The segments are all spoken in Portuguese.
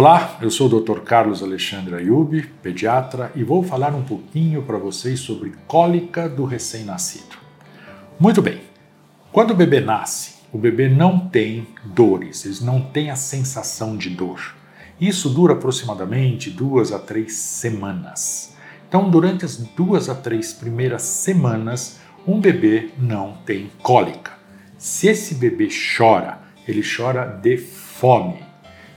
Olá, eu sou o Dr. Carlos Alexandre Ayub, pediatra, e vou falar um pouquinho para vocês sobre cólica do recém-nascido. Muito bem, quando o bebê nasce, o bebê não tem dores, ele não tem a sensação de dor. Isso dura aproximadamente duas a três semanas. Então, durante as duas a três primeiras semanas, um bebê não tem cólica. Se esse bebê chora, ele chora de fome.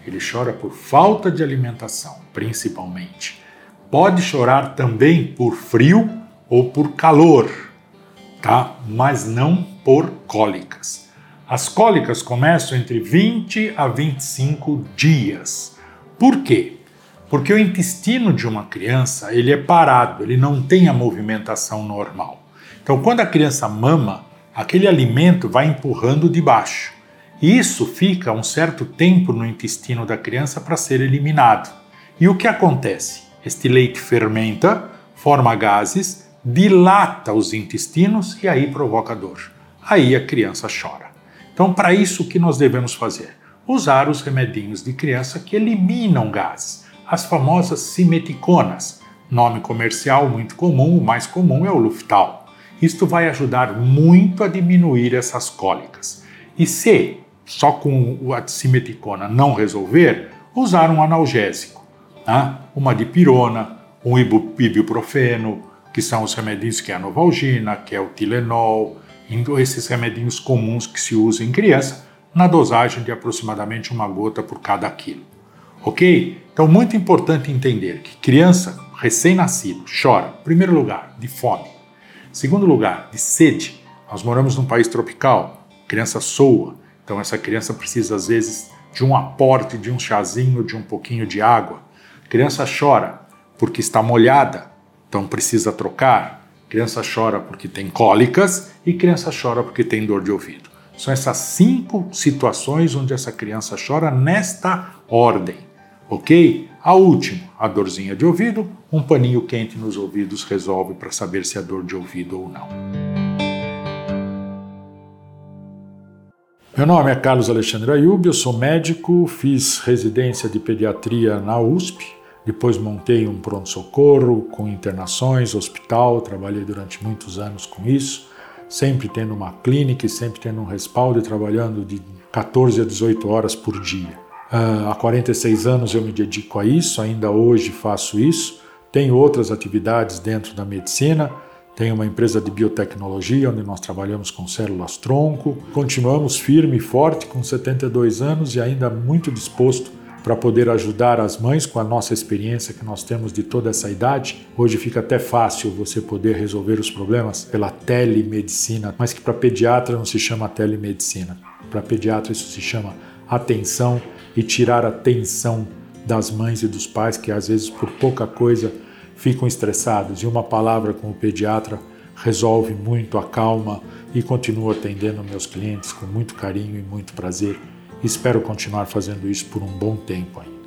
Ele chora por falta de alimentação, principalmente. Pode chorar também por frio ou por calor, tá? Mas não por cólicas. As cólicas começam entre 20 a 25 dias. Por quê? Porque o intestino de uma criança, ele é parado, ele não tem a movimentação normal. Então, quando a criança mama, aquele alimento vai empurrando de baixo. Isso fica um certo tempo no intestino da criança para ser eliminado. E o que acontece? Este leite fermenta, forma gases, dilata os intestinos e aí provoca dor. Aí a criança chora. Então, para isso, o que nós devemos fazer? Usar os remedinhos de criança que eliminam gases, as famosas simeticonas. Nome comercial muito comum, o mais comum é o Luftal. Isto vai ajudar muito a diminuir essas cólicas. E se só com a simeticona não resolver, usar um analgésico, né? uma dipirona, um ibuprofeno, que são os remedinhos que é a novalgina, que é o Tilenol, esses remedinhos comuns que se usam em criança, na dosagem de aproximadamente uma gota por cada quilo. Ok? Então, muito importante entender que criança recém-nascido chora, em primeiro lugar, de fome, segundo lugar, de sede. Nós moramos num país tropical, criança soa, então essa criança precisa às vezes de um aporte, de um chazinho, de um pouquinho de água. A criança chora porque está molhada, então precisa trocar. A criança chora porque tem cólicas e criança chora porque tem dor de ouvido. São essas cinco situações onde essa criança chora nesta ordem, ok? A última, a dorzinha de ouvido, um paninho quente nos ouvidos resolve para saber se é dor de ouvido ou não. Meu nome é Carlos Alexandre Ayub, eu sou médico, fiz residência de pediatria na USP, depois montei um pronto-socorro com internações, hospital, trabalhei durante muitos anos com isso, sempre tendo uma clínica e sempre tendo um respaldo e trabalhando de 14 a 18 horas por dia. Uh, há 46 anos eu me dedico a isso, ainda hoje faço isso, tenho outras atividades dentro da medicina, tem uma empresa de biotecnologia onde nós trabalhamos com células tronco. Continuamos firme e forte com 72 anos e ainda muito disposto para poder ajudar as mães com a nossa experiência que nós temos de toda essa idade. Hoje fica até fácil você poder resolver os problemas pela telemedicina, mas que para pediatra não se chama telemedicina. Para pediatra isso se chama atenção e tirar a tensão das mães e dos pais que às vezes por pouca coisa ficam estressados e uma palavra com o pediatra resolve muito, acalma e continuo atendendo meus clientes com muito carinho e muito prazer. Espero continuar fazendo isso por um bom tempo ainda.